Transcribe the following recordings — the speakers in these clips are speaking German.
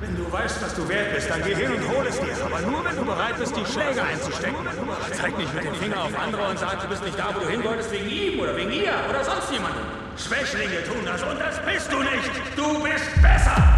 Wenn du weißt, was du wert bist, dann geh hin und hol es dir. Aber nur, wenn du bereit bist, die Schläge einzustecken. Zeig nicht mit dem Finger auf andere und sag, du bist nicht da, wo du hin wolltest, wegen ihm oder wegen ihr oder sonst jemandem. Schwächlinge tun das und das bist du nicht. Du bist besser.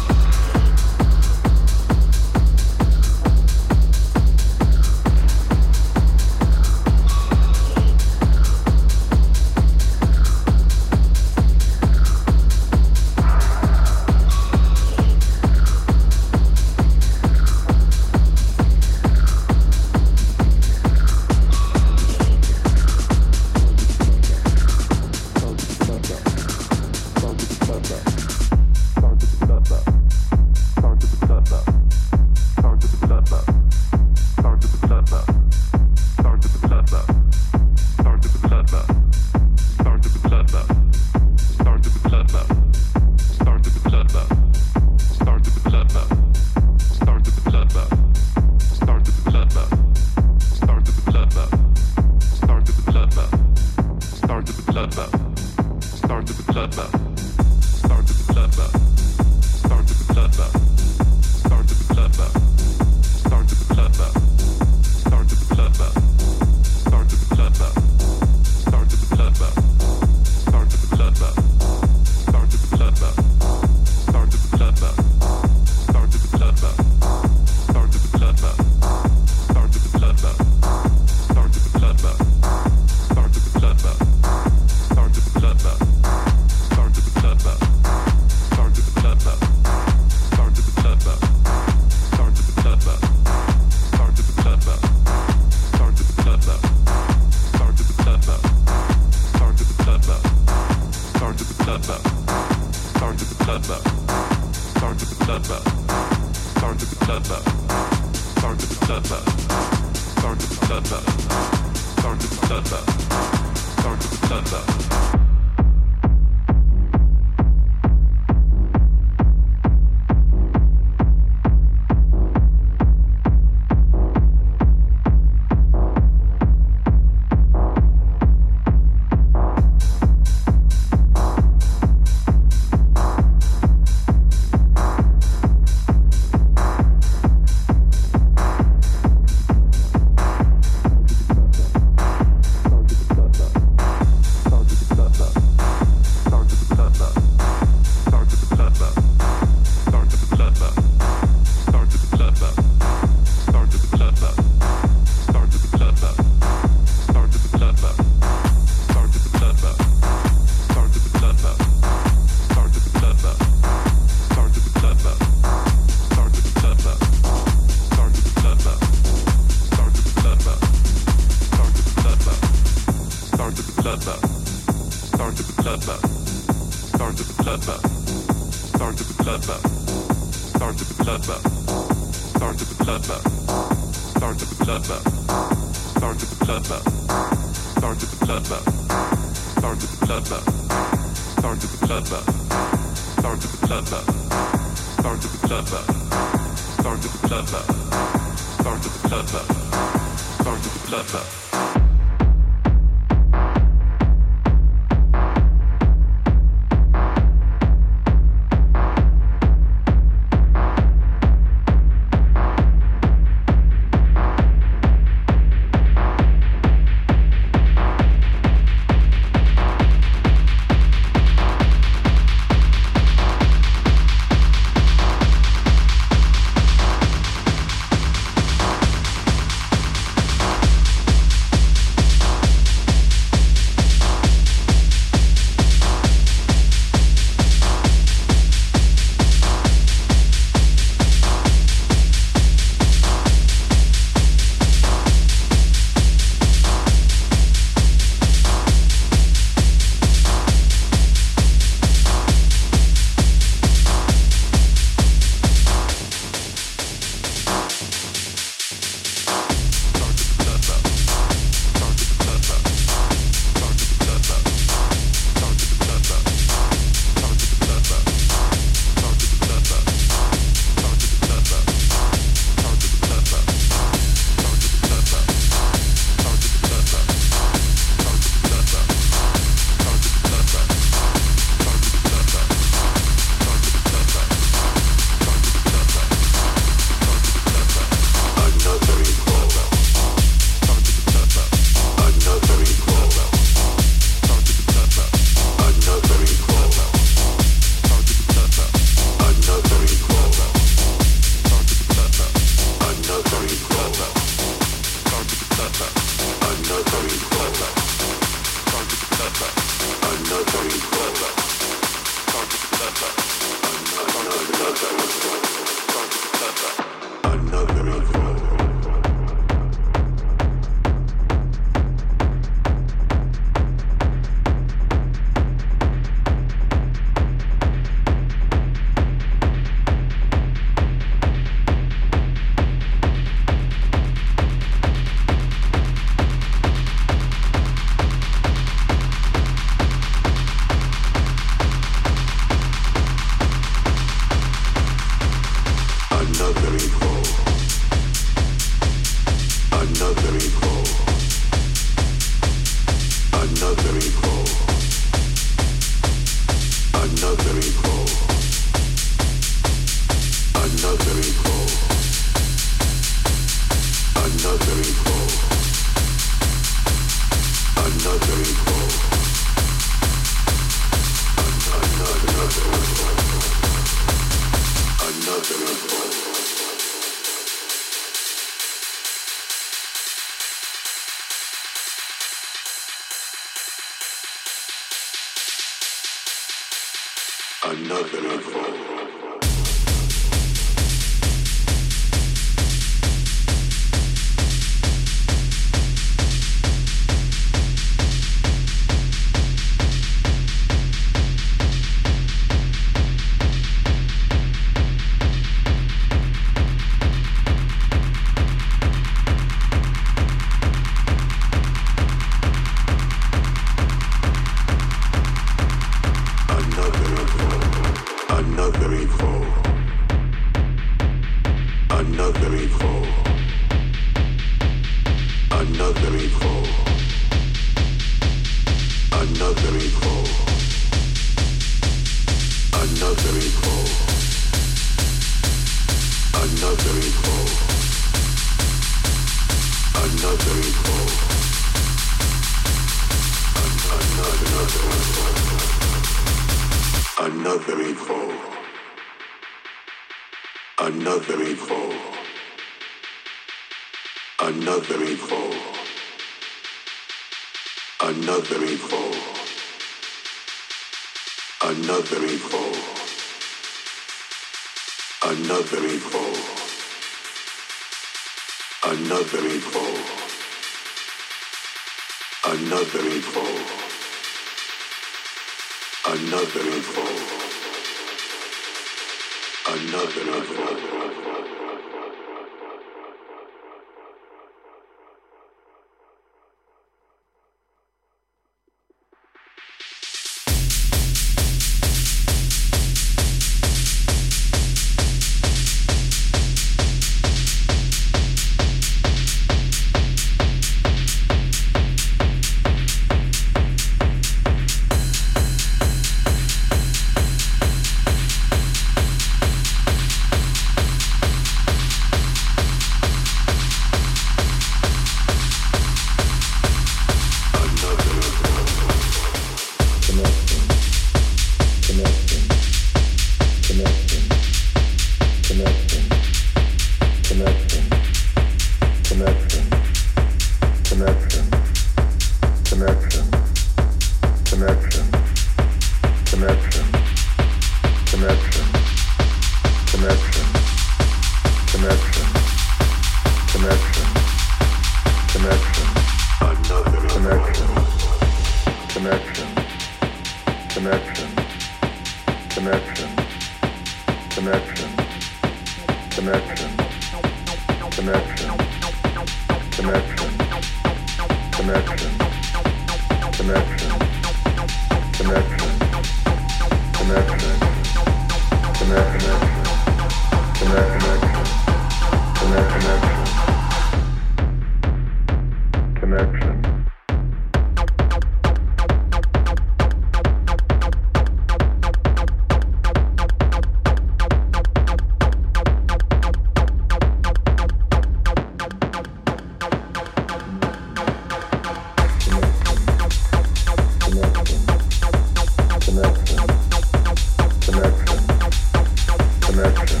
America.